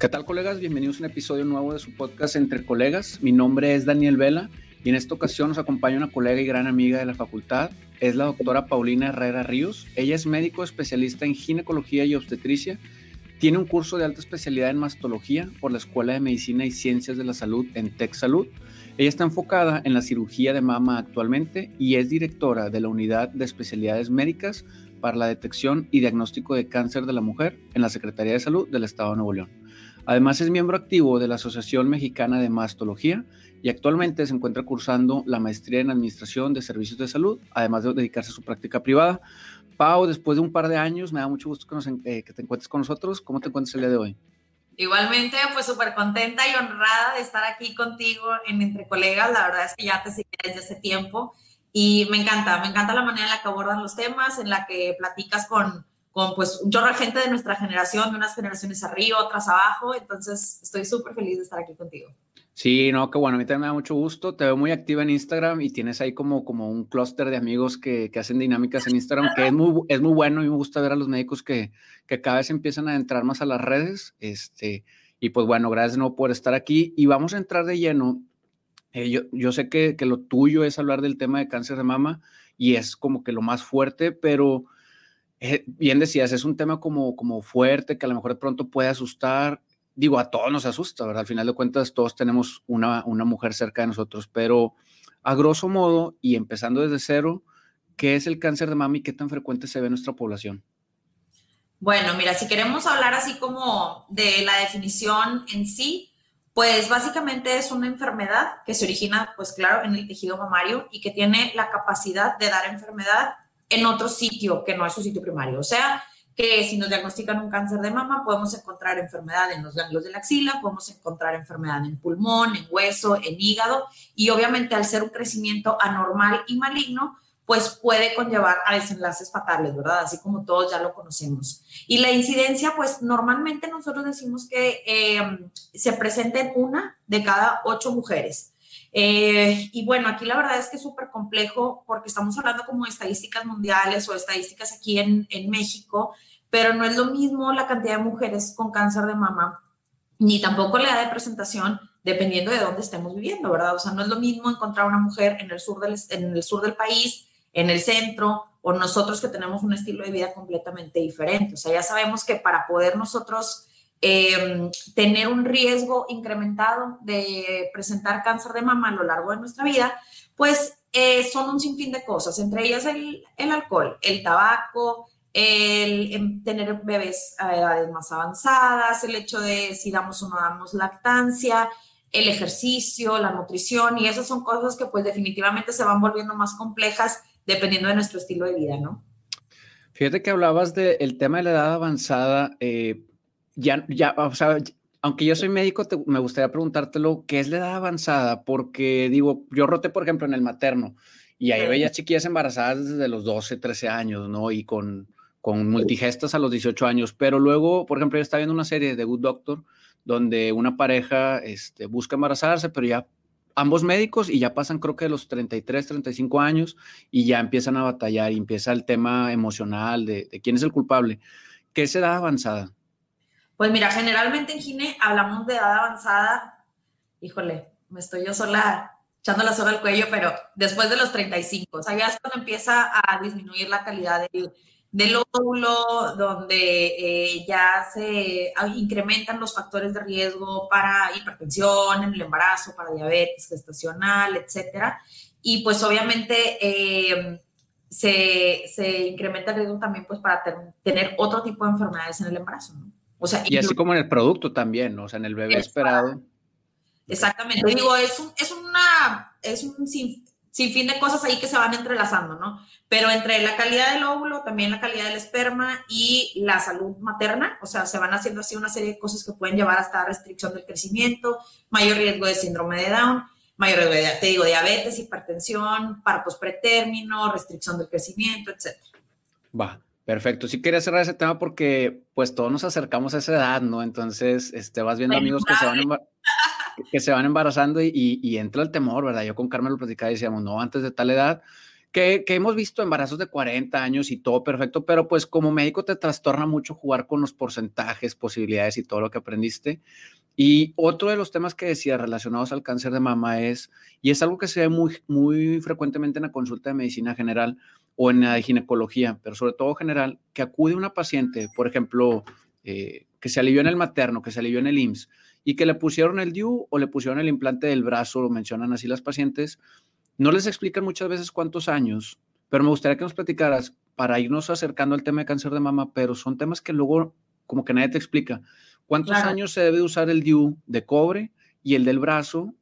¿Qué tal colegas? Bienvenidos a un episodio nuevo de su podcast Entre Colegas. Mi nombre es Daniel Vela y en esta ocasión nos acompaña una colega y gran amiga de la facultad. Es la doctora Paulina Herrera Ríos. Ella es médico especialista en ginecología y obstetricia. Tiene un curso de alta especialidad en mastología por la Escuela de Medicina y Ciencias de la Salud en Tech Salud. Ella está enfocada en la cirugía de mama actualmente y es directora de la unidad de especialidades médicas para la detección y diagnóstico de cáncer de la mujer en la Secretaría de Salud del Estado de Nuevo León. Además es miembro activo de la Asociación Mexicana de Mastología y actualmente se encuentra cursando la maestría en Administración de Servicios de Salud, además de dedicarse a su práctica privada. Pau, después de un par de años, me da mucho gusto que, eh, te encuentres con nosotros. ¿Cómo te encuentras el día de hoy? Igualmente, pues súper contenta y honrada de estar aquí contigo en Entre Colegas. La verdad es que ya te seguí desde hace tiempo y me encanta, me encanta la manera en la que abordas los temas, en la que platicas con, con pues un chorro de gente de nuestra generación, de unas generaciones arriba, otras abajo. Entonces, estoy súper feliz de estar aquí contigo. Sí, no, qué bueno, a mí también me da mucho gusto. Te veo muy activa en Instagram y tienes ahí como, como un clúster de amigos que, que, hacen dinámicas en Instagram, que es muy, es muy bueno y me gusta ver a los médicos que, que cada vez empiezan a entrar más a las redes. Este, y pues bueno, gracias de nuevo por estar aquí y vamos a entrar de lleno. Eh, yo, yo, sé que, que lo tuyo es hablar del tema de cáncer de mama y es como que lo más fuerte, pero bien decías, es un tema como, como fuerte, que a lo mejor de pronto puede asustar. Digo, a todos nos asusta, ¿verdad? Al final de cuentas, todos tenemos una, una mujer cerca de nosotros, pero a grosso modo, y empezando desde cero, ¿qué es el cáncer de mama y qué tan frecuente se ve en nuestra población? Bueno, mira, si queremos hablar así como de la definición en sí, pues básicamente es una enfermedad que se origina, pues claro, en el tejido mamario y que tiene la capacidad de dar enfermedad en otro sitio que no es su sitio primario. O sea, que si nos diagnostican un cáncer de mama, podemos encontrar enfermedad en los ganglios de la axila, podemos encontrar enfermedad en pulmón, en hueso, en hígado, y obviamente al ser un crecimiento anormal y maligno, pues puede conllevar a desenlaces fatales, ¿verdad? Así como todos ya lo conocemos. Y la incidencia, pues normalmente nosotros decimos que eh, se presenta en una de cada ocho mujeres. Eh, y bueno, aquí la verdad es que es súper complejo porque estamos hablando como de estadísticas mundiales o estadísticas aquí en, en México, pero no es lo mismo la cantidad de mujeres con cáncer de mama, ni tampoco la edad de presentación, dependiendo de dónde estemos viviendo, ¿verdad? O sea, no es lo mismo encontrar una mujer en el sur del, en el sur del país, en el centro, o nosotros que tenemos un estilo de vida completamente diferente. O sea, ya sabemos que para poder nosotros eh, tener un riesgo incrementado de presentar cáncer de mama a lo largo de nuestra vida, pues eh, son un sinfín de cosas, entre ellas el, el alcohol, el tabaco, el, el, tener bebés a edades más avanzadas, el hecho de si damos o no damos lactancia, el ejercicio, la nutrición, y esas son cosas que pues definitivamente se van volviendo más complejas dependiendo de nuestro estilo de vida, ¿no? Fíjate que hablabas del tema de la edad avanzada, eh, ya, ya, o sea, aunque yo soy médico, te, me gustaría preguntártelo, ¿qué es la edad avanzada? Porque digo, yo roté, por ejemplo, en el materno y ahí veía chiquillas embarazadas desde los 12, 13 años, ¿no? Y con, con multigestas a los 18 años, pero luego, por ejemplo, yo estaba viendo una serie de Good Doctor donde una pareja este, busca embarazarse, pero ya ambos médicos y ya pasan creo que de los 33, 35 años y ya empiezan a batallar y empieza el tema emocional de, de quién es el culpable. ¿Qué es edad avanzada? Pues mira, generalmente en Gine hablamos de edad avanzada. Híjole, me estoy yo sola echando la soga al cuello, pero después de los 35, o sea, ya es cuando empieza a disminuir la calidad del, del óvulo, donde eh, ya se incrementan los factores de riesgo para hipertensión en el embarazo, para diabetes gestacional, etcétera. Y pues obviamente eh, se, se, incrementa el riesgo también pues para tener otro tipo de enfermedades en el embarazo, ¿no? O sea, y así como en el producto también, ¿no? O sea, en el bebé esperado. Exactamente. Digo, es, un, es una, es un sin, fin de cosas ahí que se van entrelazando, ¿no? Pero entre la calidad del óvulo, también la calidad del esperma y la salud materna, o sea, se van haciendo así una serie de cosas que pueden llevar hasta restricción del crecimiento, mayor riesgo de síndrome de Down, mayor riesgo de, te digo, diabetes, hipertensión, partos pretérmino, restricción del crecimiento, etc. Va. Perfecto. Sí quería cerrar ese tema porque pues todos nos acercamos a esa edad, ¿no? Entonces, este, vas viendo amigos que se van, que se van embarazando y, y, entra el temor, ¿verdad? Yo con Carmen lo platicaba y decíamos, no, antes de tal edad, que, que, hemos visto embarazos de 40 años y todo perfecto, pero pues como médico te trastorna mucho jugar con los porcentajes, posibilidades y todo lo que aprendiste. Y otro de los temas que decía relacionados al cáncer de mama es, y es algo que se ve muy, muy frecuentemente en la consulta de medicina general o en la ginecología, pero sobre todo general, que acude una paciente, por ejemplo, eh, que se alivió en el materno, que se alivió en el IMSS, y que le pusieron el DIU o le pusieron el implante del brazo, lo mencionan así las pacientes, no les explican muchas veces cuántos años, pero me gustaría que nos platicaras para irnos acercando al tema de cáncer de mama, pero son temas que luego como que nadie te explica. ¿Cuántos años se debe usar el DIU de cobre y el del brazo?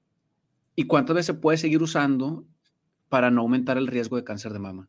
¿Y cuántas veces se puede seguir usando para no aumentar el riesgo de cáncer de mama?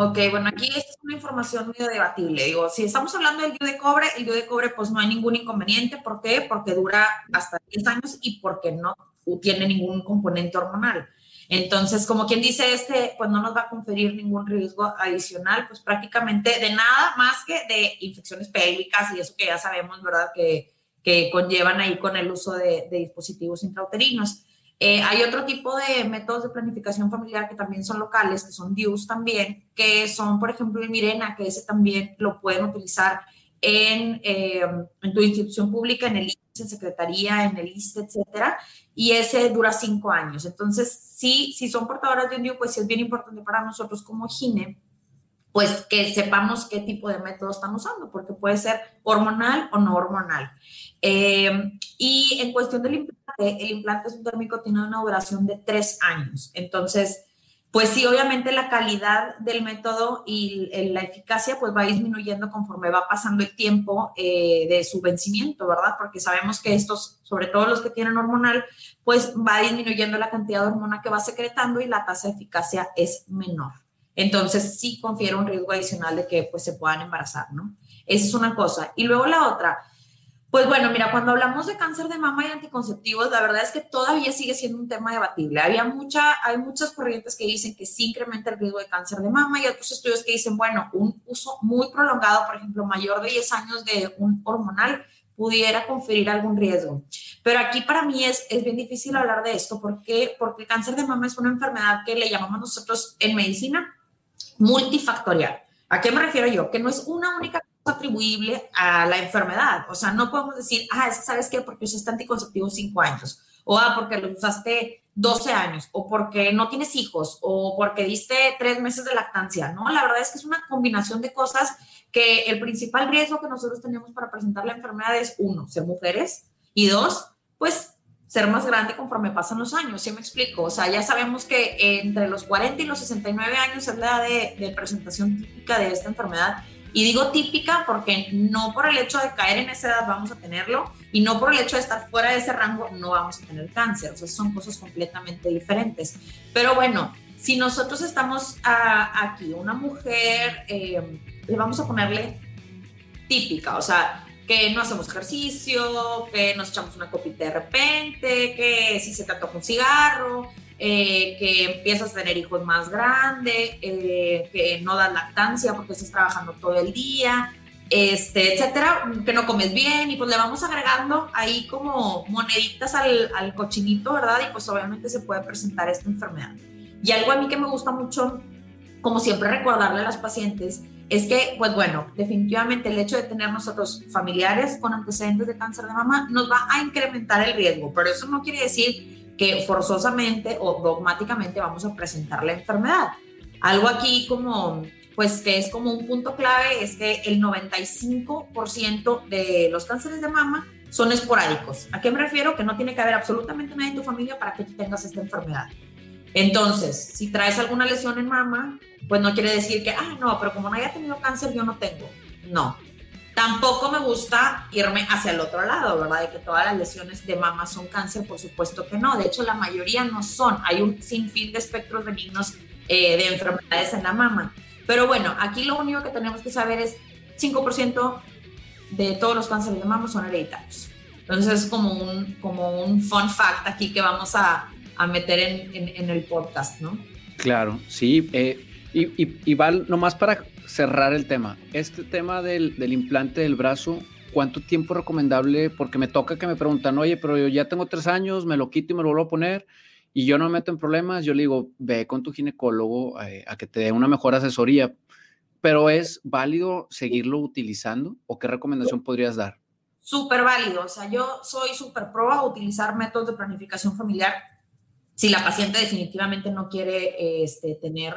Ok, bueno, aquí esta es una información medio debatible. Digo, si estamos hablando del DIU de cobre, el DIU de cobre pues no hay ningún inconveniente. ¿Por qué? Porque dura hasta 10 años y porque no tiene ningún componente hormonal. Entonces, como quien dice, este pues no nos va a conferir ningún riesgo adicional, pues prácticamente de nada más que de infecciones pélvicas y eso que ya sabemos, ¿verdad? Que, que conllevan ahí con el uso de dispositivos intrauterinos. Eh, hay otro tipo de métodos de planificación familiar que también son locales, que son DIUs también, que son, por ejemplo, el Mirena, que ese también lo pueden utilizar en, eh, en tu institución pública, en el en secretaría, en el ISTE, etcétera, y ese dura cinco años. Entonces, sí, si son portadoras de un DIU, pues es bien importante para nosotros como GINE, pues que sepamos qué tipo de método están usando, porque puede ser hormonal o no hormonal. Eh, y en cuestión del implante, el implante térmico tiene una duración de tres años. Entonces, pues sí, obviamente la calidad del método y la eficacia pues va disminuyendo conforme va pasando el tiempo eh, de su vencimiento, ¿verdad? Porque sabemos que estos, sobre todo los que tienen hormonal, pues va disminuyendo la cantidad de hormona que va secretando y la tasa de eficacia es menor. Entonces sí confiere un riesgo adicional de que pues se puedan embarazar, ¿no? Esa es una cosa. Y luego la otra, pues bueno, mira, cuando hablamos de cáncer de mama y anticonceptivos, la verdad es que todavía sigue siendo un tema debatible. Había mucha, hay muchas corrientes que dicen que sí incrementa el riesgo de cáncer de mama y otros estudios que dicen, bueno, un uso muy prolongado, por ejemplo, mayor de 10 años de un hormonal pudiera conferir algún riesgo. Pero aquí para mí es, es bien difícil hablar de esto. ¿Por qué? Porque el cáncer de mama es una enfermedad que le llamamos nosotros en medicina multifactorial. ¿A qué me refiero yo? Que no es una única atribuible a la enfermedad. O sea, no podemos decir, ah, ¿sabes qué? Porque usaste anticonceptivo cinco años, o ah, porque lo usaste 12 años, o porque no tienes hijos, o porque diste tres meses de lactancia. No, la verdad es que es una combinación de cosas que el principal riesgo que nosotros tenemos para presentar la enfermedad es, uno, ser mujeres, y dos, pues ser más grande conforme pasan los años, ¿sí me explico? O sea, ya sabemos que entre los 40 y los 69 años es la edad de, presentación típica de esta enfermedad y digo típica porque no por el hecho de caer en esa edad vamos a tenerlo y no por el hecho de estar fuera de ese rango no vamos a tener cáncer. O sea, son cosas completamente diferentes. Pero bueno, si nosotros estamos aquí, una mujer, eh, le vamos a ponerle típica, o sea, que no hacemos ejercicio, que nos echamos una copita de repente, que si se te un cigarro, eh, que empiezas a tener hijos más grandes, eh, que no das lactancia porque estás trabajando todo el día, este, etcétera, que no comes bien y pues le vamos agregando ahí como moneditas al, al cochinito, ¿verdad? Y pues obviamente se puede presentar esta enfermedad. Y algo a mí que me gusta mucho, como siempre recordarle a las pacientes, es que, pues bueno, definitivamente el hecho de tener nosotros familiares con antecedentes de cáncer de mama nos va a incrementar el riesgo, pero eso no quiere decir que forzosamente o dogmáticamente vamos a presentar la enfermedad. Algo aquí como, pues que es como un punto clave es que el 95% de los cánceres de mama son esporádicos. ¿A qué me refiero? Que no tiene que haber absolutamente nadie en tu familia para que tú tengas esta enfermedad. Entonces, si traes alguna lesión en mama, pues no quiere decir que, ah, no, pero como no haya tenido cáncer, yo no tengo. No, Tampoco me gusta irme hacia el otro lado, ¿verdad? De que todas las lesiones de mama son cáncer, por supuesto que no. De hecho, la mayoría no son. Hay un sinfín de espectros benignos eh, de enfermedades en la mama. Pero bueno, aquí lo único que tenemos que saber es 5% de todos los cánceres de mama son hereditarios. Entonces es como un, como un fun fact aquí que vamos a, a meter en, en, el podcast, ¿no? Claro, sí. Eh, y, y, y va nomás para cerrar el tema, este tema del, implante del brazo, ¿cuánto tiempo recomendable? Porque me toca que me preguntan, oye, pero yo ya tengo tres años, me lo quito y me lo vuelvo a poner. y yo no me meto en problemas, yo le digo, ve con tu ginecólogo eh, a que te dé una mejor asesoría, pero ¿es válido seguirlo utilizando o qué recomendación podrías dar? Súper válido, o sea, yo soy súper pro a utilizar métodos de planificación familiar si la paciente definitivamente no quiere este, tener,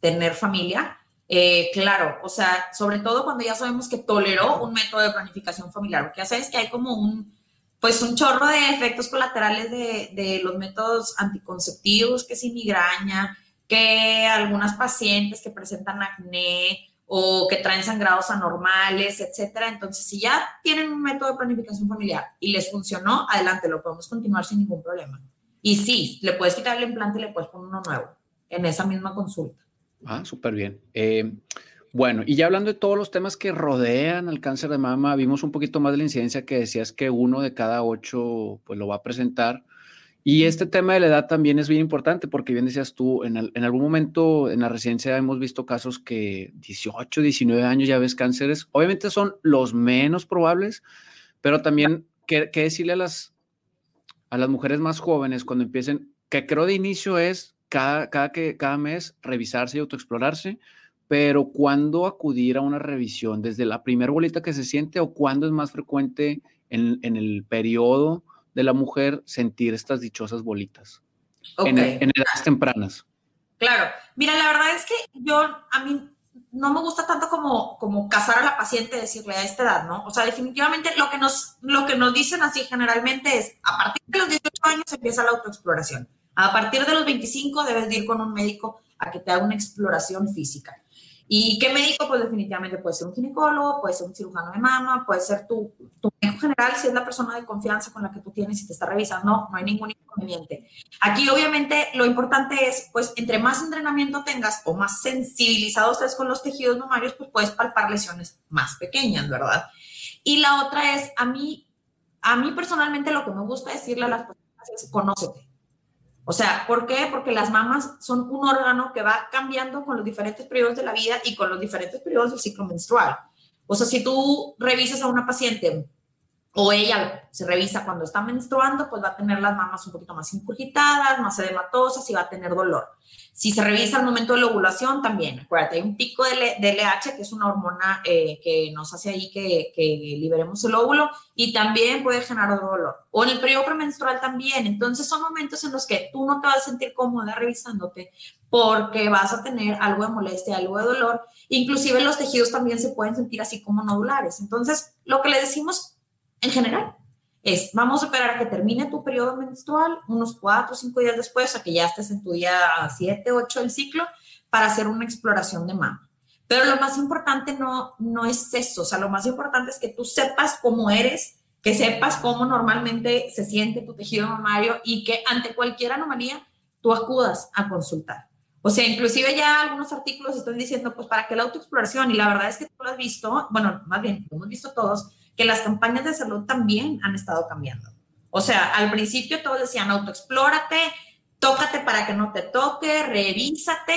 tener familia. Eh, claro, o sea, sobre todo cuando ya sabemos que toleró un método de planificación familiar, porque ya sabes que hay como un, pues un chorro de efectos colaterales de, los métodos anticonceptivos, que si migraña, que algunas pacientes que presentan acné o que traen sangrados anormales, etcétera. Entonces, si ya tienen un método de planificación familiar y les funcionó, adelante, lo podemos continuar sin ningún problema. Y sí, le puedes quitar el implante y le puedes poner uno nuevo en esa misma consulta. Ah, súper bien. Eh, bueno, y ya hablando de todos los temas que rodean al cáncer de mama, vimos un poquito más de la incidencia que decías que uno de cada ocho pues lo va a presentar. Y este tema de la edad también es bien importante porque bien decías tú, en, en, algún momento en la residencia hemos visto casos que 18, 19 años ya ves cánceres. Obviamente son los menos probables, pero también qué, qué decirle a las, a las mujeres más jóvenes cuando empiecen, que creo de inicio es cada, cada, que, cada mes revisarse y autoexplorarse, pero ¿cuándo acudir a una revisión? ¿Desde la primera bolita que se siente o cuándo es más frecuente en, en el periodo? de la mujer sentir estas dichosas bolitas en, edades tempranas. Claro, mira, la verdad es que yo, a mí no me gusta tanto como, como casar a la paciente y decirle a esta edad, ¿no? O sea, definitivamente lo que, nos, lo que nos dicen así generalmente es, a partir de los 18 años empieza la autoexploración. A partir de los 25 debes ir con un médico a que te haga una exploración física. ¿Y qué médico? Pues definitivamente puede ser un ginecólogo, puede ser un cirujano de mama, puede ser tu, tu médico general, si es la persona de confianza con la que tú tienes y te está revisando, no hay ningún inconveniente. Aquí obviamente lo importante es, pues entre más entrenamiento tengas o más sensibilizado estés con los tejidos mamarios, pues puedes palpar lesiones más pequeñas, ¿verdad? Y la otra es, a mí, a mí personalmente lo que me gusta decirle a las personas es, conócete o sea, ¿por qué? Porque las mamas son un órgano que va cambiando con los diferentes periodos de la vida y con los diferentes periodos del ciclo menstrual. O sea, si tú revisas a una paciente o ella se revisa cuando está menstruando, pues va a tener las mamas un poquito más incurgitadas, más edematosas y va a tener dolor. Si se revisa al momento de la ovulación, también, acuérdate, hay un pico de, LH, que es una hormona eh, que nos hace ahí que, que, liberemos el óvulo y también puede generar dolor. O en el periodo premenstrual también. Entonces son momentos en los que tú no te vas a sentir cómoda revisándote porque vas a tener algo de molestia, algo de dolor. Inclusive los tejidos también se pueden sentir así como nodulares. Entonces, lo que le decimos en general es, vamos a esperar a que termine tu periodo menstrual, unos cuatro o cinco días después, a que ya estés en tu día 7, 8 del ciclo, para hacer una exploración de mama. Pero lo más importante no, no es eso, o sea, lo más importante es que tú sepas cómo eres, que sepas cómo normalmente se siente tu tejido mamario y que ante cualquier anomalía tú acudas a consultar. O sea, inclusive ya algunos artículos están diciendo, pues, ¿para qué la autoexploración? Y la verdad es que tú lo has visto, bueno, más bien, lo hemos visto todos, que las campañas de salud también han estado cambiando. O sea, al principio todos decían autoexplórate, tócate para que no te toque, revísate.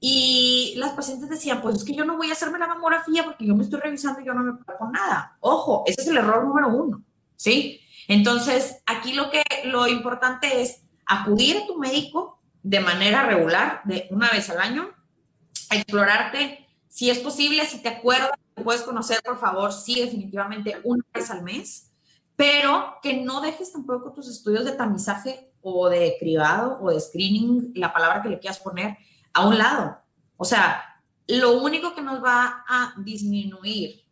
Y las pacientes decían, pues es que yo no voy a hacerme la mamografía porque yo me estoy revisando y yo no me con nada. Ojo, ese es el error número uno, ¿sí? Entonces, aquí lo que lo importante es acudir a tu médico de manera regular, de una vez al año, a explorarte, si es posible, si te acuerdas puedes conocer, por favor, sí, definitivamente una vez al mes, pero que no dejes tampoco tus estudios de tamizaje o de cribado o de screening, la palabra que le quieras poner, a un lado. O sea, lo único que nos va a disminuir,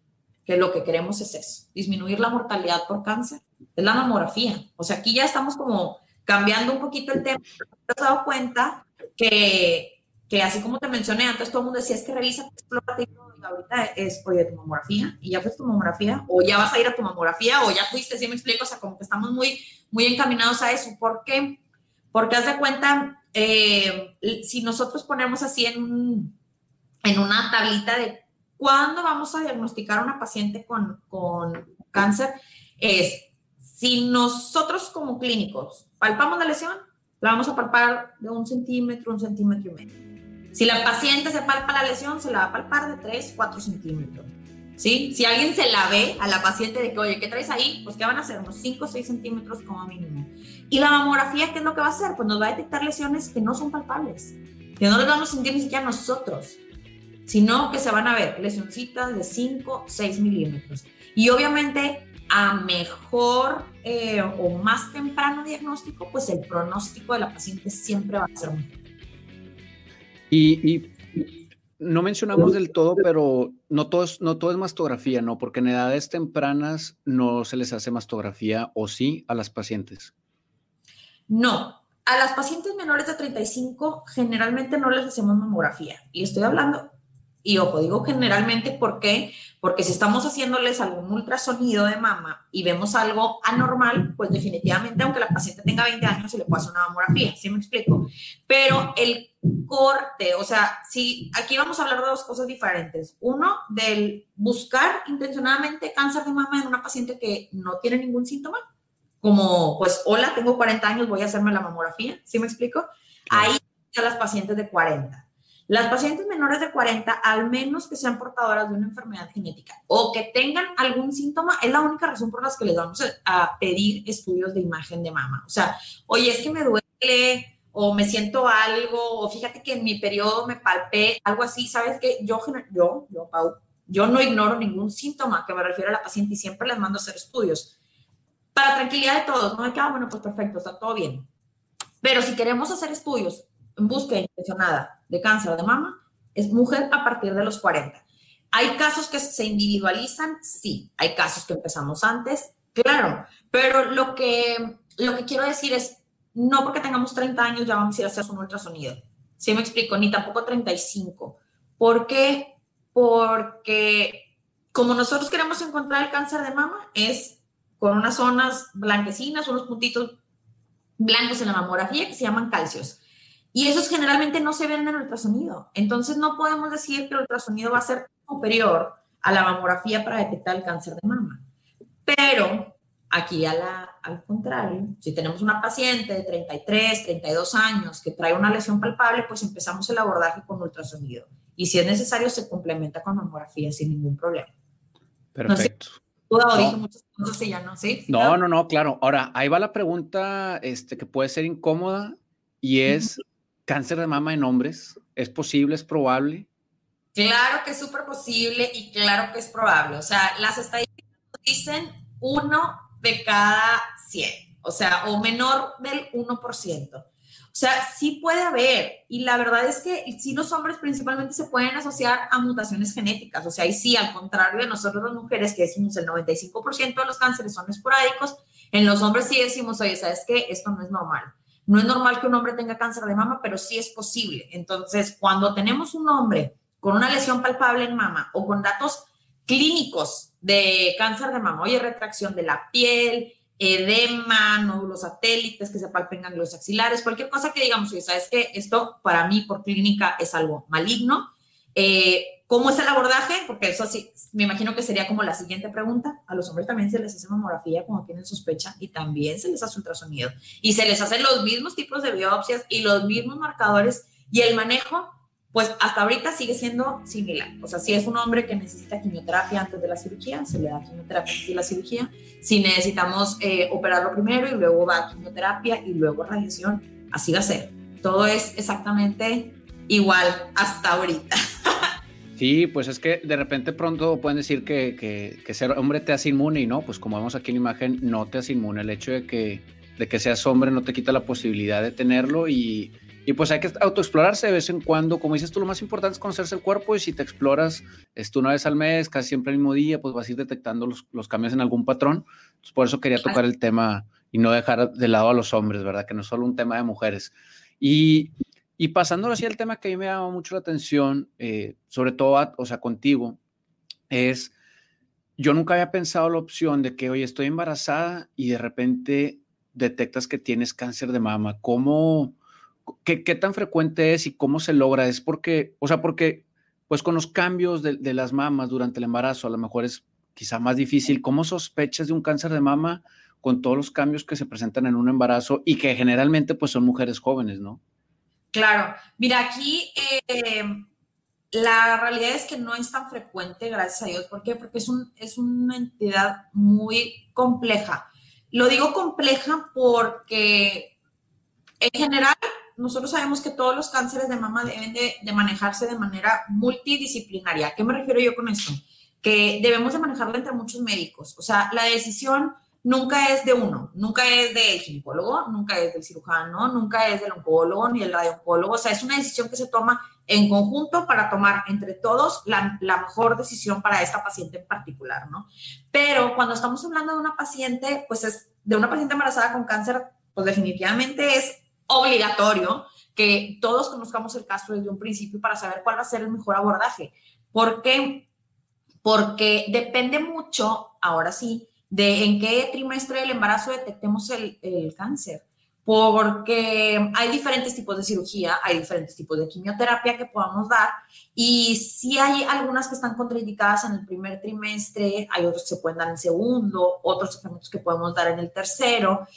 que lo que queremos es eso, disminuir la mortalidad por cáncer, es la mamografía. O sea, aquí ya estamos como cambiando un poquito el tema. ¿Te has dado cuenta que, que así como te mencioné antes, todo el mundo decía, es que revisa, explora, ahorita es, oye, tu mamografía, y ya fuiste tu mamografía, o ya vas a ir a tu mamografía, o ya fuiste, ¿sí me explico? O sea, como que estamos muy, muy encaminados a eso. ¿Por qué? Porque haz de cuenta, eh, si nosotros ponemos así en, en una tablita de cuándo vamos a diagnosticar a una paciente con, con cáncer, es si nosotros como clínicos palpamos la lesión, la vamos a palpar de un centímetro, un centímetro y medio. Si la paciente se palpa la lesión, se la va a palpar de 3, 4 centímetros. ¿sí? Si alguien se la ve a la paciente de que, oye, ¿qué traes ahí? Pues, ¿qué van a hacer? Unos 5 o 6 centímetros como mínimo. Y la mamografía, ¿qué es lo que va a hacer? Pues nos va a detectar lesiones que no son palpables, que no les vamos a sentir ni siquiera nosotros, sino que se van a ver lesioncitas de 5, 6 milímetros. Y obviamente, a mejor eh, o más temprano diagnóstico, pues el pronóstico de la paciente siempre va a ser mejor. Y, no mencionamos del todo, pero no todo, es, no todo es mastografía, ¿no? Porque en edades tempranas no se les hace mastografía o sí a las pacientes. No, a las pacientes menores de 35 generalmente no les hacemos mamografía. Y estoy hablando, y ojo, digo generalmente, ¿por qué? Porque si estamos haciéndoles algún ultrasonido de mama y vemos algo anormal, pues definitivamente, aunque la paciente tenga 20 años, se le puede hacer una mamografía, ¿sí me explico? Pero el corte, o sea, si aquí vamos a hablar de dos cosas diferentes. Uno, del buscar intencionadamente cáncer de mama en una paciente que no tiene ningún síntoma, como pues, hola, tengo 40 años, voy a hacerme la mamografía, ¿sí me explico? Ahí están las pacientes de 40. Las pacientes menores de 40, al menos que sean portadoras de una enfermedad genética o que tengan algún síntoma, es la única razón por la que les vamos a pedir estudios de imagen de mama. O sea, oye, es que me duele o me siento algo, o fíjate que en mi periodo me palpé, algo así, ¿sabes qué? Yo, yo, yo, Pau, yo no ignoro ningún síntoma que me refiero a la paciente y siempre les mando a hacer estudios. Para tranquilidad de todos, no me queda, bueno, pues perfecto, está todo bien. Pero si queremos hacer estudios en búsqueda intencionada de cáncer de mama, es mujer a partir de los 40. ¿Hay casos que se individualizan? Sí. ¿Hay casos que empezamos antes? Claro. Pero lo que, lo que quiero decir es, no porque tengamos 30 años ya vamos a ir a hacer un ultrasonido. ¿Sí me explico? Ni tampoco 35. ¿Por qué? Porque como nosotros queremos encontrar el cáncer de mama, es con unas zonas blanquecinas, unos puntitos blancos en la mamografía que se llaman calcios. Y esos generalmente no se ven en el ultrasonido. Entonces no podemos decir que el ultrasonido va a ser superior a la mamografía para detectar el cáncer de mama. Pero Aquí al contrario, si tenemos una paciente de 33, 32 años que trae una lesión palpable, pues empezamos el abordaje con ultrasonido. Y si es necesario, se complementa con mamografía sin ningún problema. Perfecto. No dije muchas cosas y ya no, ¿sí? No, no, no, claro. Ahora, ahí va la pregunta este, que puede ser incómoda y es, ¿cáncer de mama en hombres? ¿Es posible? ¿Es probable? Claro que es súper posible y claro que es probable. O sea, las estadísticas dicen uno de cada 100, o sea, o menor del 1%. O sea, sí puede haber, y la verdad es que sí los hombres principalmente se pueden asociar a mutaciones genéticas, o sea, y sí, al contrario de nosotros las mujeres, que decimos el 95% de los cánceres son esporádicos, en los hombres sí decimos, oye, ¿sabes qué? Esto no es normal. No es normal que un hombre tenga cáncer de mama, pero sí es posible. Entonces, cuando tenemos un hombre con una lesión palpable en mama o con datos clínicos de cáncer de mama, oye, retracción de la piel, edema, nódulos satélites que se palpen los axilares, cualquier cosa que digamos, oye, sabes que esto para mí por clínica es algo maligno. Eh, ¿Cómo es el abordaje? Porque eso sí, me imagino que sería como la siguiente pregunta. A los hombres también se les hace mamografía cuando tienen sospecha y también se les hace ultrasonido. Y se les hacen los mismos tipos de biopsias y los mismos marcadores y el manejo pues hasta ahorita sigue siendo similar. O sea, si es un hombre que necesita quimioterapia antes de la cirugía, se le da quimioterapia antes la cirugía. Si necesitamos eh, operarlo primero y luego va a quimioterapia y luego radiación, así va a ser. Todo es exactamente igual hasta ahorita. Sí, pues es que de repente pronto pueden decir que, que, que, ser hombre te hace inmune y no, pues como vemos aquí en la imagen, no te hace inmune. El hecho de que, de que seas hombre no te quita la posibilidad de tenerlo y y pues hay que autoexplorarse de vez en cuando. Como dices tú, lo más importante es conocerse el cuerpo y si te exploras esto una vez al mes, casi siempre el mismo día, pues vas a ir detectando los, los cambios en algún patrón. por eso quería tocar el tema y no dejar de lado a los hombres, ¿verdad? Que no es solo un tema de mujeres. Y, y pasándolo así al tema que a mí me llama mucho la atención, eh, sobre todo, o sea, contigo, es, yo nunca había pensado la opción de que, oye, estoy embarazada y de repente detectas que tienes cáncer de mama. ¿Cómo? ¿qué, tan frecuente es y cómo se logra? Es porque, o sea, porque pues con los cambios de, las mamas durante el embarazo a lo mejor es quizá más difícil. ¿Cómo sospechas de un cáncer de mama con todos los cambios que se presentan en un embarazo y que generalmente pues son mujeres jóvenes, ¿no? Claro, mira, aquí eh, la realidad es que no es tan frecuente, gracias a Dios. ¿Por qué? Porque es, un, es una entidad muy compleja. Lo digo compleja porque en general nosotros sabemos que todos los cánceres de mama deben de, manejarse de manera multidisciplinaria. ¿A qué me refiero yo con esto? Que debemos de manejarlo entre muchos médicos. O sea, la decisión nunca es de uno, nunca es del ginecólogo, nunca es del cirujano, nunca es del oncólogo ni del radiooncólogo. O sea, es una decisión que se toma en conjunto para tomar entre todos la, la, mejor decisión para esta paciente en particular, ¿no? Pero cuando estamos hablando de una paciente, pues es de una paciente embarazada con cáncer, pues definitivamente es obligatorio que todos conozcamos el caso desde un principio para saber cuál va a ser el mejor abordaje. ¿Por qué? Porque depende mucho, ahora sí, de en qué trimestre del embarazo detectemos el, el cáncer porque hay diferentes tipos de cirugía, hay diferentes tipos de quimioterapia que podamos dar y sí hay algunas que están contraindicadas en el primer trimestre, hay otros que se pueden dar en segundo, otros tratamientos que podemos dar en el tercero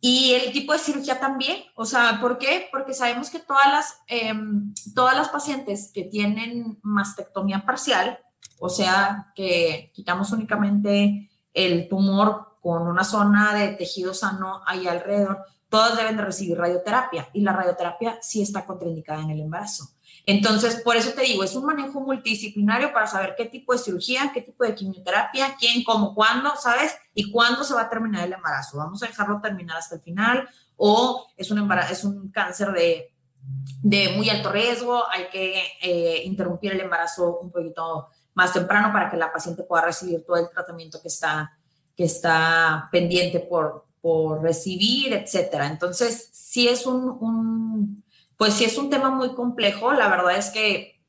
y el tipo de cirugía también, o sea, ¿por qué? Porque sabemos que todas las, eh, todas las pacientes que tienen mastectomía parcial, o sea, que quitamos únicamente el tumor con una zona de tejido sano ahí alrededor, todas deben de recibir radioterapia y la radioterapia sí está contraindicada en el embarazo. Entonces, por eso te digo, es un manejo multidisciplinario para saber qué tipo de cirugía, qué tipo de quimioterapia, quién, cómo, cuándo, ¿sabes? Y cuándo se va a terminar el embarazo. Vamos a dejarlo terminar hasta el final o es un, embarazo, es un cáncer de, de muy alto riesgo, hay que eh, interrumpir el embarazo un poquito más temprano para que la paciente pueda recibir todo el tratamiento que está, que está pendiente por, por recibir, etcétera. Entonces, sí es un, pues sí es un tema muy complejo. La verdad es que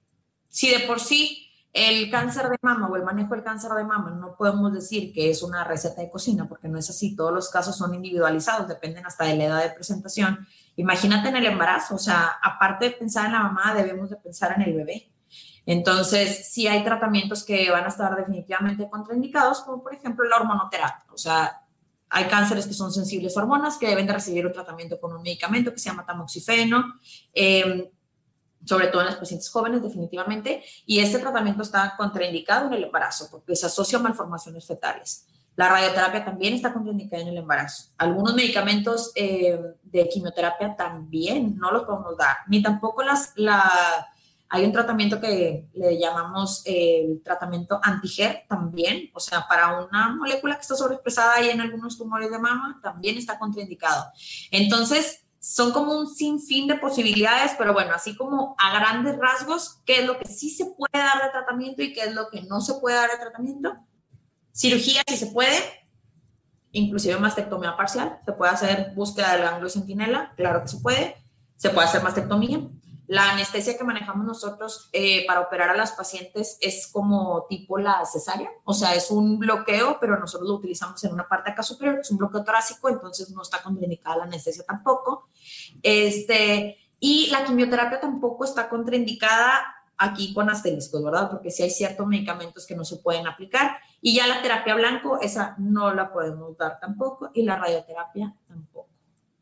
si de por sí el cáncer de mama o el manejo del cáncer de mama no podemos decir que es una receta de cocina, porque no es así. Todos los casos son individualizados, dependen hasta de la edad de presentación. Imagínate en el embarazo, o sea, aparte de pensar en la mamá, debemos de pensar en el bebé. Entonces, sí hay tratamientos que van a estar definitivamente contraindicados, como por ejemplo la hormonoterapia. O sea, hay cánceres que son sensibles a hormonas que deben de recibir un tratamiento con un medicamento que se llama tamoxifeno, eh, sobre todo en las pacientes jóvenes definitivamente, y este tratamiento está contraindicado en el embarazo porque se asocia a malformaciones fetales. La radioterapia también está contraindicada en el embarazo. Algunos medicamentos eh, de quimioterapia también no los podemos dar, ni tampoco las, la, hay un tratamiento que le llamamos el tratamiento antiger también, o sea, para una molécula que está sobreexpresada ahí en algunos tumores de mama, también está contraindicado. Entonces, son como un sinfín de posibilidades, pero bueno, así como a grandes rasgos, ¿qué es lo que sí se puede dar de tratamiento y qué es lo que no se puede dar de tratamiento? Cirugía, si se puede, inclusive mastectomía parcial, se puede hacer búsqueda del ángulo centinela, claro que se puede, se puede hacer mastectomía, la anestesia que manejamos nosotros eh, para operar a las pacientes es como tipo la cesárea, o sea, es un bloqueo, pero nosotros lo utilizamos en una parte acá superior, es un bloqueo torácico, entonces no está contraindicada la anestesia tampoco. Este, y la quimioterapia tampoco está contraindicada aquí con asteriscos, ¿verdad? Porque sí hay ciertos medicamentos que no se pueden aplicar. Y ya la terapia blanco, esa no la podemos dar tampoco, y la radioterapia tampoco.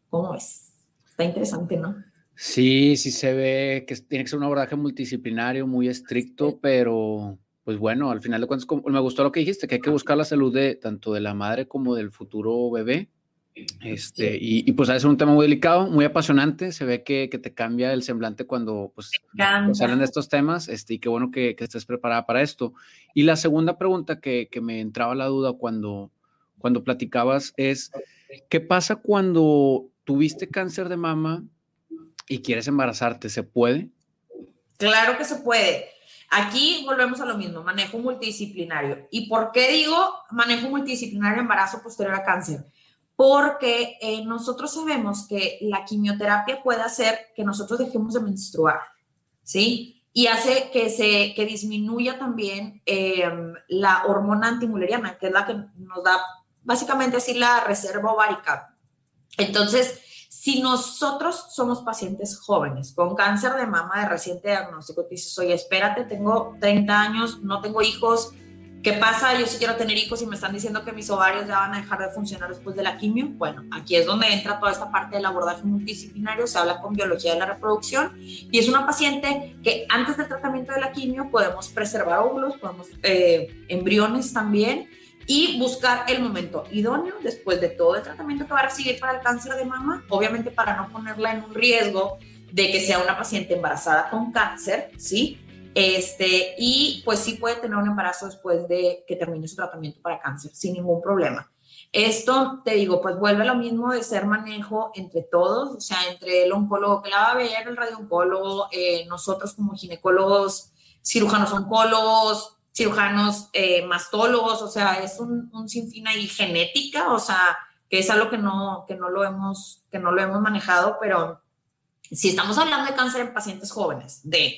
¿Cómo es? Está interesante, ¿no? Sí, sí se ve que tiene que ser un abordaje multidisciplinario, muy estricto, pero pues bueno, al final de cuentas, me gustó lo que dijiste, que hay que buscar la salud de tanto de la madre como del futuro bebé. Este, y, pues es un tema muy delicado, muy apasionante. Se ve que, que te cambia el semblante cuando pues, pues salen de estos temas. Este, y qué bueno que, que, estés preparada para esto. Y la segunda pregunta que, que me entraba la duda cuando, cuando platicabas es: ¿qué pasa cuando tuviste cáncer de mama y quieres embarazarte, ¿se puede? Claro que se puede. Aquí volvemos a lo mismo, manejo multidisciplinario. ¿Y por qué digo manejo multidisciplinario embarazo posterior a cáncer? Porque eh, nosotros sabemos que la quimioterapia puede hacer que nosotros dejemos de menstruar, ¿sí? Y hace que se que disminuya también em, la hormona antimuleriana, que es la que nos da básicamente así la reserva ovárica. Entonces, si nosotros somos pacientes jóvenes con cáncer de mama de reciente diagnóstico, te dices, oye, espérate, tengo 30 años, no tengo hijos, ¿Qué pasa? Yo sí quiero tener hijos y me están diciendo que mis ovarios ya van a dejar de funcionar después de la quimio. Bueno, aquí es donde entra toda esta parte del abordaje multidisciplinario, se habla con biología de la reproducción y es una paciente que antes del tratamiento de la quimio podemos preservar óvulos, podemos eh, embriones también y buscar el momento idóneo después de todo el tratamiento que va a recibir para el cáncer de mama, obviamente para no ponerla en un riesgo de que sea una paciente embarazada con cáncer, ¿sí? Este, y pues sí puede tener un embarazo después de que termine su tratamiento para cáncer, sin ningún problema. Esto, te digo, pues vuelve a lo mismo de ser manejo entre todos, o sea, entre el oncólogo que la va a ver, el radiooncólogo, eh, nosotros como ginecólogos, cirujanos oncólogos, cirujanos eh, mastólogos, o sea, es un, un sinfín ahí genética, o sea, que es algo que no, que no lo hemos, que no lo hemos manejado, pero si estamos hablando de cáncer en pacientes jóvenes, de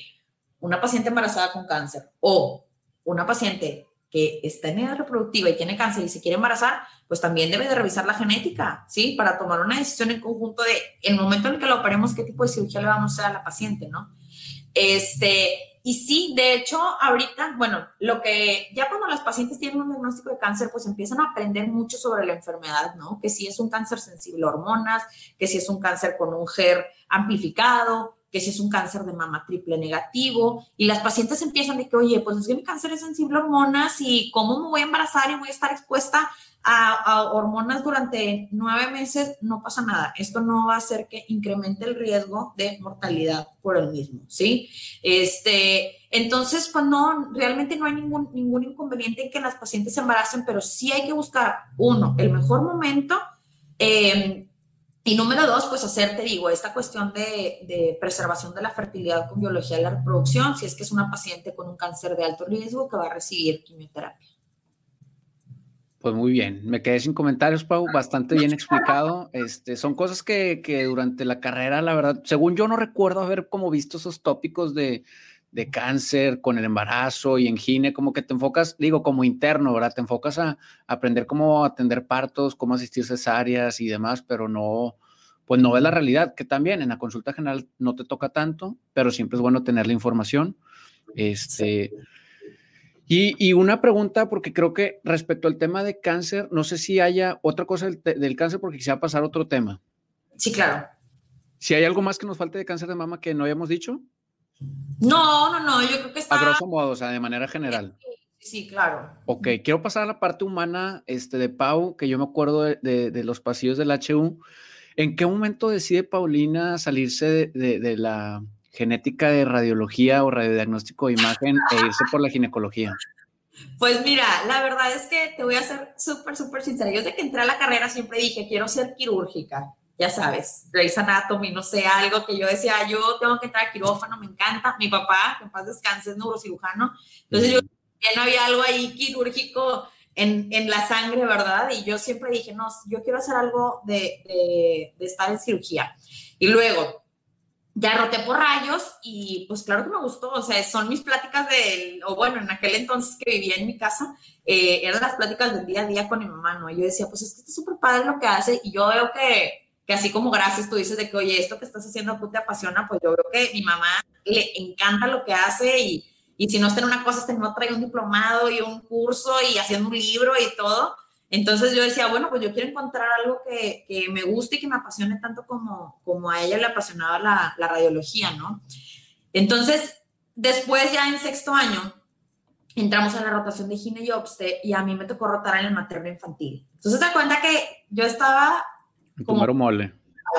una paciente embarazada con cáncer o una paciente que está en edad reproductiva y tiene cáncer y se quiere embarazar, pues también debe de revisar la genética, ¿sí? Para tomar una decisión en conjunto de, el momento en el que lo operemos, qué tipo de cirugía le vamos a hacer a la paciente, ¿no? Este, y sí, de hecho, ahorita, bueno, lo que ya cuando las pacientes tienen un diagnóstico de cáncer, pues empiezan a aprender mucho sobre la enfermedad, ¿no? Que si es un cáncer sensible a hormonas, que si es un cáncer con un GER amplificado, que si es un cáncer de mama triple negativo, y las pacientes empiezan de que, oye, pues es que mi cáncer es sensible a hormonas y cómo me voy a embarazar y voy a estar expuesta a, hormonas durante nueve meses, no pasa nada. Esto no va a hacer que incremente el riesgo de mortalidad por el mismo, ¿sí? Este, entonces, pues no, realmente no hay ningún, ningún inconveniente en que las pacientes se embaracen, pero sí hay que buscar, uno, el mejor momento. Eh, y número dos, pues hacer, te digo, esta cuestión de, preservación de la fertilidad con biología de la reproducción, si es que es una paciente con un cáncer de alto riesgo que va a recibir quimioterapia. Pues muy bien, me quedé sin comentarios, Pau, bastante bien explicado. Este, son cosas que, que durante la carrera, la verdad, según yo no recuerdo haber como visto esos tópicos de, de cáncer con el embarazo y en gine, como que te enfocas, digo, como interno, ¿verdad? Te enfocas a, aprender cómo atender partos, cómo asistir cesáreas y demás, pero no, pues no es la realidad, que también en la consulta general no te toca tanto, pero siempre es bueno tener la información. Este, y, una pregunta, porque creo que respecto al tema de cáncer, no sé si haya otra cosa del, del cáncer, porque quisiera pasar a otro tema. Sí, claro. Si hay algo más que nos falte de cáncer de mama que no hayamos dicho. No, no, no, yo creo que está... A grosso modo, o sea, de manera general. Sí, claro. Ok, quiero pasar a la parte humana este, de Pau, que yo me acuerdo de, los pasillos del HU. ¿En qué momento decide Paulina salirse de, la genética de radiología o radiodiagnóstico de imagen e irse por la ginecología? Pues mira, la verdad es que te voy a ser súper, súper sincera. Yo desde que entré a la carrera siempre dije, quiero ser quirúrgica ya sabes, Grey's Anatomy, no sé, algo que yo decía, yo tengo que entrar a quirófano, me encanta. Mi papá, que en paz descanse, es neurocirujano. Entonces yo, no había algo ahí quirúrgico en, en, la sangre, ¿verdad? Y yo siempre dije, no, yo quiero hacer algo de, de, de estar en cirugía. Y luego, ya roté por rayos y pues claro que me gustó, o sea, son mis pláticas del, o bueno, en aquel entonces que vivía en mi casa, eh, eran las pláticas del día a día con mi mamá, ¿no? Y yo decía, pues es que está súper padre lo que hace y yo veo que que así como gracias tú dices de que, oye, esto que estás haciendo tú te apasiona, pues yo veo que mi mamá le encanta lo que hace y, y si no está en una cosa, está en otra, y un diplomado y un curso y haciendo un libro y todo. Entonces yo decía, bueno, pues yo quiero encontrar algo que, que me guste y que me apasione tanto como, como a ella le apasionaba la, la radiología, ¿no? Entonces, después ya en sexto año, entramos a la rotación de gine y obste y a mí me tocó rotar en el materno infantil. Entonces te cuenta que yo estaba como mole.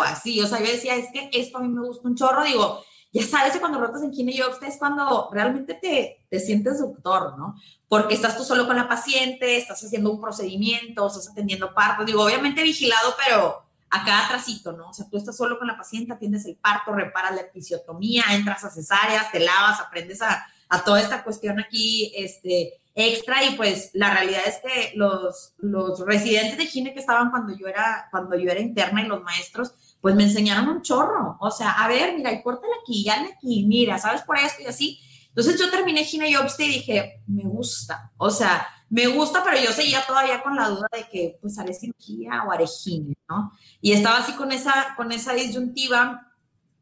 Así, o sea, yo decía, es que esto a mí me gusta un chorro, digo, ya sabes que cuando rotas en Kine y es cuando realmente te, te sientes doctor, ¿no? Porque estás tú solo con la paciente, estás haciendo un procedimiento, estás atendiendo parto, digo, obviamente vigilado, pero a cada tracito, ¿no? O sea, tú estás solo con la paciente, atiendes el parto, reparas la episiotomía, entras a cesáreas, te lavas, aprendes a, a toda esta cuestión aquí, este, extra y pues la realidad es que los, los residentes de Gine que estaban cuando yo era cuando yo era interna y los maestros pues me enseñaron un chorro, o sea, a ver, mira, y córtale aquí, ya aquí, mira, ¿sabes por esto y así? Entonces yo terminé Gine y Obste y dije, me gusta, o sea, me gusta, pero yo seguía todavía con la duda de que pues haré cirugía o haré Gine, ¿no? Y estaba así con esa, con esa disyuntiva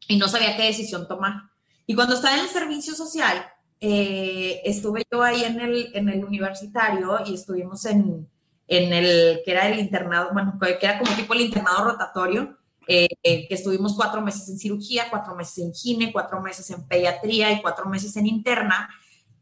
y no sabía qué decisión tomar. Y cuando estaba en el servicio social, eh, estuve yo ahí en el, en el universitario y estuvimos en, en el que era el internado, bueno, que era como tipo el internado rotatorio, eh, que estuvimos cuatro meses en cirugía, cuatro meses en gine, cuatro meses en pediatría y cuatro meses en interna.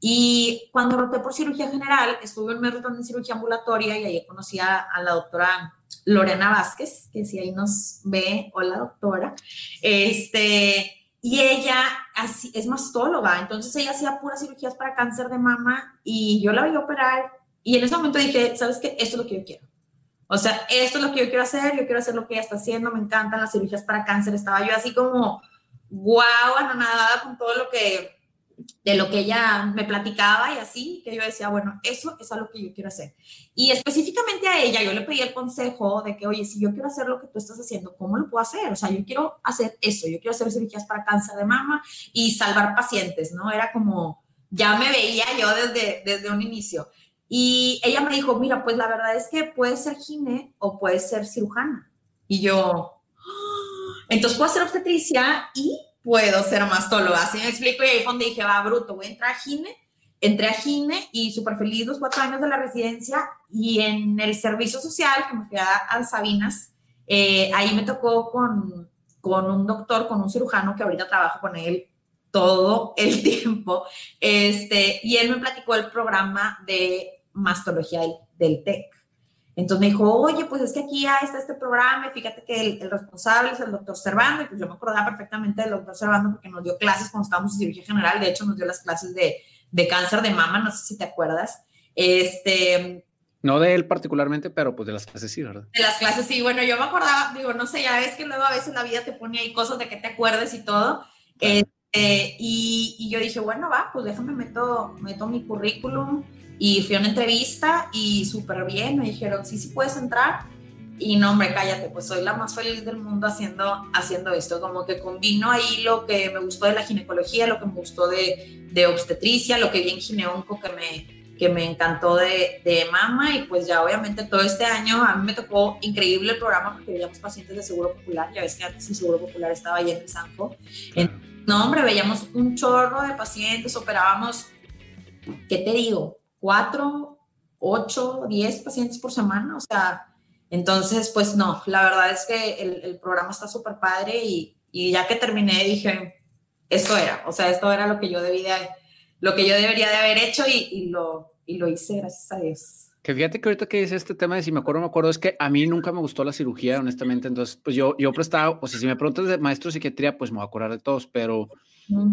Y cuando roté por cirugía general, estuve un mes rotando en cirugía ambulatoria y ahí conocí a, la doctora Lorena Vázquez, que si ahí nos ve, hola doctora, este, y ella así, es mastóloga, entonces ella hacía puras cirugías para cáncer de mama y yo la vi operar y en ese momento dije, ¿sabes qué? Esto es lo que yo quiero. O sea, esto es lo que yo quiero hacer, yo quiero hacer lo que ella está haciendo, me encantan las cirugías para cáncer. Estaba yo así como, wow, anonadada con todo lo que, de lo que ella me platicaba y así, que yo decía, bueno, eso es algo que yo quiero hacer. Y específicamente a ella, yo le pedí el consejo de que, oye, si yo quiero hacer lo que tú estás haciendo, ¿cómo lo puedo hacer? O sea, yo quiero hacer eso, yo quiero hacer cirugías para cáncer de mama y salvar pacientes, ¿no? Era como, ya me veía yo desde, desde un inicio. Y ella me dijo, mira, pues la verdad es que puede ser gine o puede ser cirujana. Y yo, ah, entonces puedo ser obstetricia y puedo ser mastóloga. Así me explico y ahí fue donde dije, va, bruto, voy a entrar a gine. Entré a gine y súper feliz los cuatro años de la residencia y en el servicio social, que me fui a, Sabinas, eh, ahí me tocó con, con un doctor, con un cirujano que ahorita trabajo con él todo el tiempo. Este, y él me platicó el programa de mastología del, TEC. Entonces me dijo, oye, pues es que aquí ya está este programa, y fíjate que el, responsable es el doctor Servando, y pues yo me acordaba perfectamente del doctor Servando porque nos dio clases cuando estábamos en cirugía general, de hecho nos dio las clases de, de cáncer de mama, no sé si te acuerdas. Este, no de él particularmente, pero pues de las clases sí, ¿verdad? De las clases sí, bueno, yo me acordaba, digo, no sé, ya ves que luego a veces la vida te pone ahí cosas de que te acuerdes y todo. Este, y, y, yo dije, bueno, va, pues déjame meto, meto mi currículum y fui a una entrevista y súper bien, me dijeron, sí, sí puedes entrar. Y no, hombre, cállate, pues soy la más feliz del mundo haciendo, haciendo esto. Como que combino ahí lo que me gustó de la ginecología, lo que me gustó de, de obstetricia, lo que vi en gineonco que me, que me encantó de, de, mama. Y pues ya obviamente todo este año a mí me tocó increíble el programa porque veíamos pacientes de Seguro Popular. Ya ves que antes el Seguro Popular estaba ahí en el Sanjo. No, hombre, veíamos un chorro de pacientes, operábamos, ¿qué te digo? Cuatro, ocho, diez pacientes por semana, o sea, entonces, pues no, la verdad es que el, programa está súper padre y, y, ya que terminé dije, esto era, o sea, esto era lo que yo debía, lo que yo debería de haber hecho y, y lo, y lo hice, gracias a Dios. Que fíjate que ahorita que dice este tema de si me acuerdo, me acuerdo, es que a mí nunca me gustó la cirugía, honestamente. Entonces, pues yo, yo prestaba, o sea, si me preguntas de maestro de psiquiatría, pues me voy a acordar de todos, pero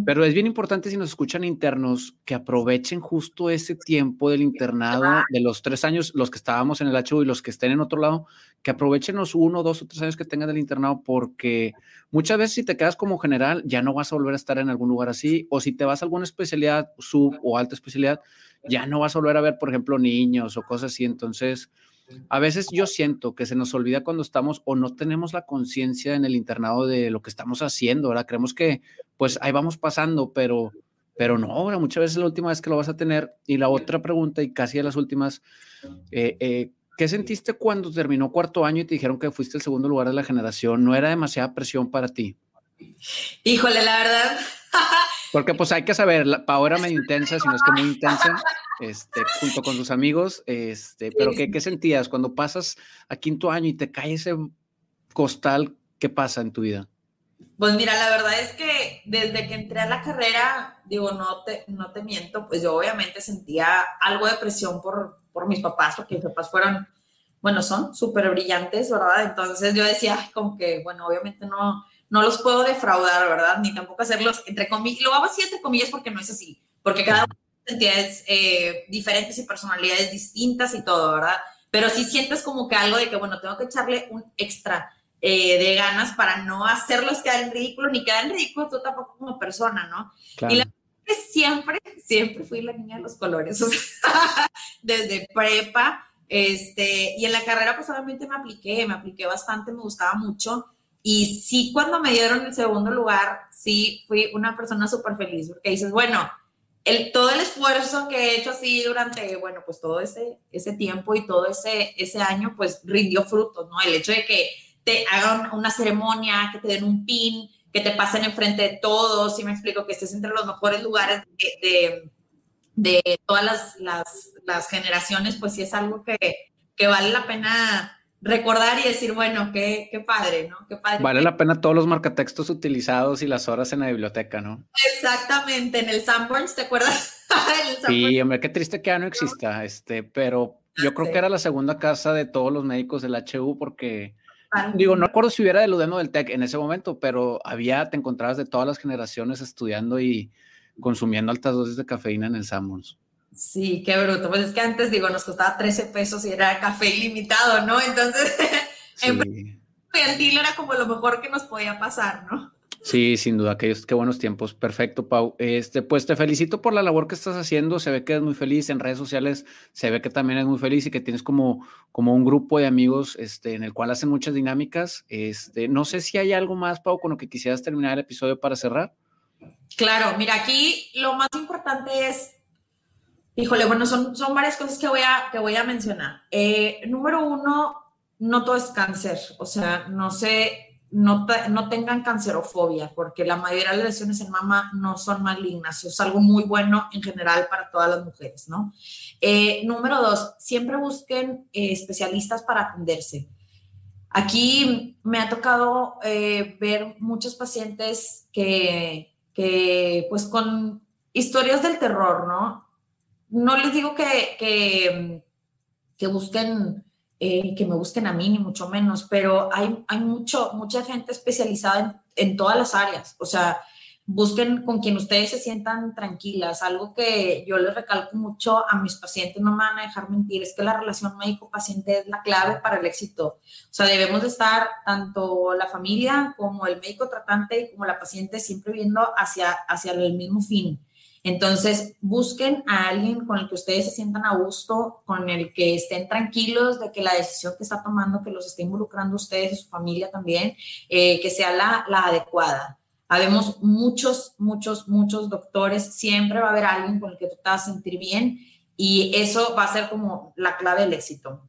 pero es bien importante si nos escuchan internos que aprovechen justo ese tiempo del internado, de los tres años, los que estábamos en el HU y los que estén en otro lado, que aprovechen los uno, dos o tres años que tengan del internado, porque muchas veces si te quedas como general, ya no vas a volver a estar en algún lugar así, o si te vas a alguna especialidad, sub o alta especialidad, ya no vas a volver a ver, por ejemplo, niños o cosas así. Entonces, a veces yo siento que se nos olvida cuando estamos o no tenemos la conciencia en el internado de lo que estamos haciendo, ¿verdad? Creemos que pues ahí vamos pasando, pero, pero no, ahora muchas veces es la última vez que lo vas a tener. Y la otra pregunta, y casi de las últimas, eh, eh, ¿qué sentiste cuando terminó cuarto año y te dijeron que fuiste el segundo lugar de la generación? ¿No era demasiada presión para ti? Híjole, la verdad. Porque pues hay que saber, la era medio intensa, si no es que muy intensa, este, junto con tus amigos, este, pero ¿qué, ¿qué sentías cuando pasas a quinto año y te cae ese costal? ¿Qué pasa en tu vida? Pues mira, la verdad es que desde que entré a la carrera, digo, no te, no te miento, pues yo obviamente sentía algo de presión por, por mis papás, porque mis papás fueron, bueno, son súper brillantes, ¿verdad? Entonces yo decía, como que, bueno, obviamente no, no los puedo defraudar, ¿verdad? Ni tampoco hacerlos entre comillas, lo hago así entre comillas porque no es así, porque cada uno tiene entidades eh, diferentes y personalidades distintas y todo, ¿verdad? Pero sí sientes como que algo de que, bueno, tengo que echarle un extra eh, de ganas para no hacerlos quedar en ridículo, ni quedar en ridículo tú tampoco como persona, ¿no? Y la siempre, siempre fui la niña de los colores, desde prepa, este, y en la carrera pues obviamente me apliqué, me apliqué bastante, me gustaba mucho, y sí, cuando me dieron el segundo lugar, sí, fui una persona súper feliz, porque dices, bueno, el, todo el esfuerzo que he hecho así durante, bueno, pues todo ese, ese tiempo y todo ese, ese año, pues rindió frutos, ¿no? El hecho de que te hagan una ceremonia, que te den un pin, que te pasen enfrente de todos, si me explico, que estés entre los mejores lugares de, de, todas las, las, las, generaciones, pues sí es algo que, que vale la pena recordar y decir, bueno, qué, qué padre, ¿no? Qué padre. Vale la pena todos los marcatextos utilizados y las horas en la biblioteca, ¿no? Exactamente, en el Sanborns, ¿te acuerdas? sí, hombre, qué triste que ya no exista, este, pero yo creo que era la segunda casa de todos los médicos del HU porque, digo, no recuerdo si hubiera del UDEM del TEC en ese momento, pero había, te encontrabas de todas las generaciones estudiando y consumiendo altas dosis de cafeína en el Sanborns. Sí, qué bruto. Pues es que antes, digo, nos costaba 13 pesos y era café ilimitado, ¿no? Entonces, sí. en era como lo mejor que nos podía pasar, ¿no? Sí, sin duda, qué, qué buenos tiempos. Perfecto, Pau. Este, pues te felicito por la labor que estás haciendo. Se ve que eres muy feliz en redes sociales. Se ve que también eres muy feliz y que tienes como, como un grupo de amigos este, en el cual hacen muchas dinámicas. Este, no sé si hay algo más, Pau, con lo que quisieras terminar el episodio para cerrar. Claro, mira, aquí lo más importante es Híjole, bueno, son, son varias cosas que voy a, que voy a mencionar. Eh, número uno, no todo es cáncer, o sea, no sé, no, no tengan cancerofobia, porque la mayoría de las lesiones en mama no son malignas, es algo muy bueno en general para todas las mujeres, ¿no? Eh, número dos, siempre busquen eh, especialistas para atenderse. Aquí me ha tocado ver muchos pacientes que, que, pues, con historias del terror, ¿no? No les digo que, que, busquen, eh, que me busquen a mí, ni mucho menos, pero hay, hay mucho, mucha gente especializada en, todas las áreas. O sea, busquen con quien ustedes se sientan tranquilas. Algo que yo les recalco mucho a mis pacientes, no me van a dejar mentir, es que la relación médico-paciente es la clave para el éxito. O sea, debemos de estar tanto la familia como el médico tratante y como la paciente siempre viendo hacia, hacia el mismo fin. Entonces, busquen a alguien con el que ustedes se sientan a gusto, con el que estén tranquilos de que la decisión que está tomando, que los esté involucrando ustedes y su familia también, eh, que sea la, la adecuada. Habemos muchos, muchos, muchos doctores, siempre va a haber alguien con el que tú te vas a sentir bien y eso va a ser como la clave del éxito.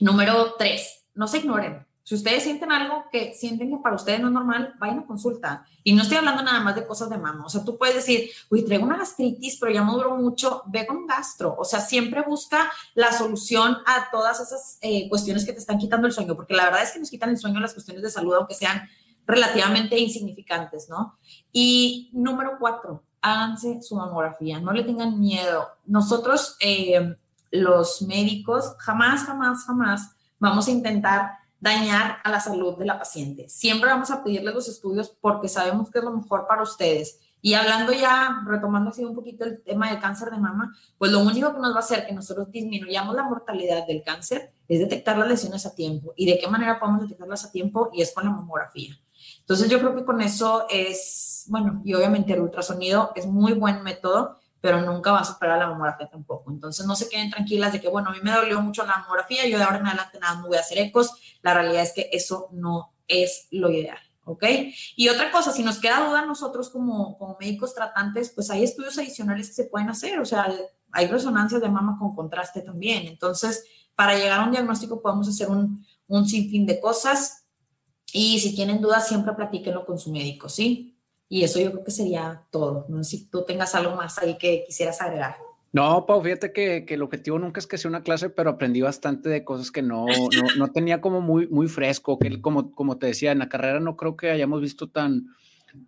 Número tres, no se ignoren. Si ustedes sienten algo que sienten que para ustedes no es normal, vayan a consulta. Y no estoy hablando nada más de cosas de mama. O sea, tú puedes decir, uy, traigo una gastritis, pero ya me duró mucho, ve con un gastro. O sea, siempre busca la solución a todas esas eh, cuestiones que te están quitando el sueño, porque la verdad es que nos quitan el sueño las cuestiones de salud, aunque sean relativamente insignificantes, ¿no? Y número cuatro, háganse su mamografía, no le tengan miedo. Nosotros, eh, los médicos, jamás, jamás, jamás vamos a intentar dañar a la salud de la paciente. Siempre vamos a pedirles los estudios porque sabemos que es lo mejor para ustedes. Y hablando ya, retomando así un poquito el tema del cáncer de mama, pues lo único que nos va a hacer que nosotros disminuyamos la mortalidad del cáncer es detectar las lesiones a tiempo. ¿Y de qué manera podemos detectarlas a tiempo? Y es con la mamografía. Entonces yo creo que con eso es, bueno, y obviamente el ultrasonido es muy buen método, pero nunca va a superar la mamografía tampoco. Entonces no se queden tranquilas de que, bueno, a mí me dolió mucho la mamografía, yo de ahora en adelante nada me voy a hacer ecos. La realidad es que eso no es lo ideal. ¿ok? Y otra cosa, si nos queda duda nosotros como, como médicos tratantes, pues hay estudios adicionales que se pueden hacer, o sea, hay resonancias de mama con contraste también. Entonces, para llegar a un diagnóstico podemos hacer un, un sinfín de cosas y si tienen dudas, siempre platíquenlo con su médico, ¿sí? Y eso yo creo que sería todo. No sé si tú tengas algo más ahí que quisieras agregar. No, Pau, fíjate que, que, el objetivo nunca es que sea una clase, pero aprendí bastante de cosas que no, no, no, tenía como muy, muy fresco, que como, como te decía, en la carrera no creo que hayamos visto tan,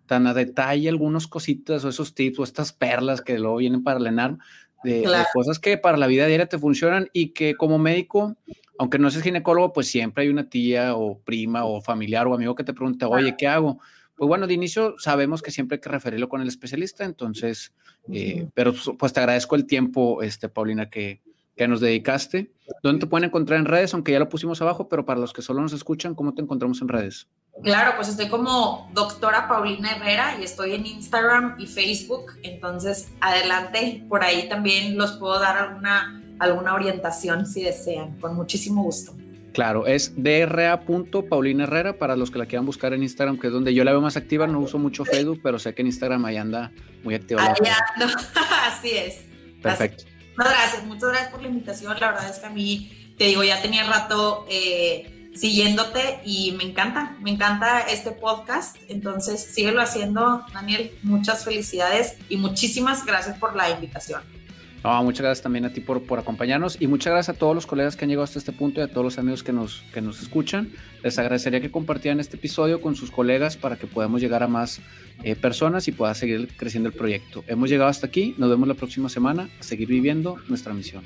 tan a detalle algunas cositas o esos tips o estas perlas que luego vienen para lenar de, de, cosas que para la vida diaria te funcionan y que como médico, aunque no seas ginecólogo, pues siempre hay una tía o prima o familiar o amigo que te pregunta, oye, ¿qué hago? Pues bueno, de inicio sabemos que siempre hay que referirlo con el especialista, entonces, eh, pero pues te agradezco el tiempo, este, Paulina, que, que nos dedicaste. ¿Dónde te pueden encontrar en redes? Aunque ya lo pusimos abajo, pero para los que solo nos escuchan, ¿cómo te encontramos en redes? Claro, pues estoy como doctora Paulina Herrera y estoy en Instagram y Facebook, entonces adelante, por ahí también los puedo dar alguna, alguna orientación si desean, con muchísimo gusto. Claro, es dra.paulina Herrera para los que la quieran buscar en Instagram, que es donde yo la veo más activa. No uso mucho Facebook, pero sé que en Instagram ahí anda muy activa. Ahí anda, así es. Perfecto. Muchas gracias, muchas gracias por la invitación. La verdad es que a mí, te digo, ya tenía rato eh, siguiéndote y me encanta, me encanta este podcast. Entonces, síguelo haciendo, Daniel. Muchas felicidades y muchísimas gracias por la invitación. Muchas gracias también a ti por, por acompañarnos y muchas gracias a todos los colegas que han llegado hasta este punto y a todos los amigos que nos, que nos escuchan. Les agradecería que compartieran este episodio con sus colegas para que podamos llegar a más eh, personas y pueda seguir creciendo el proyecto. Hemos llegado hasta aquí, nos vemos la próxima semana a seguir viviendo nuestra misión.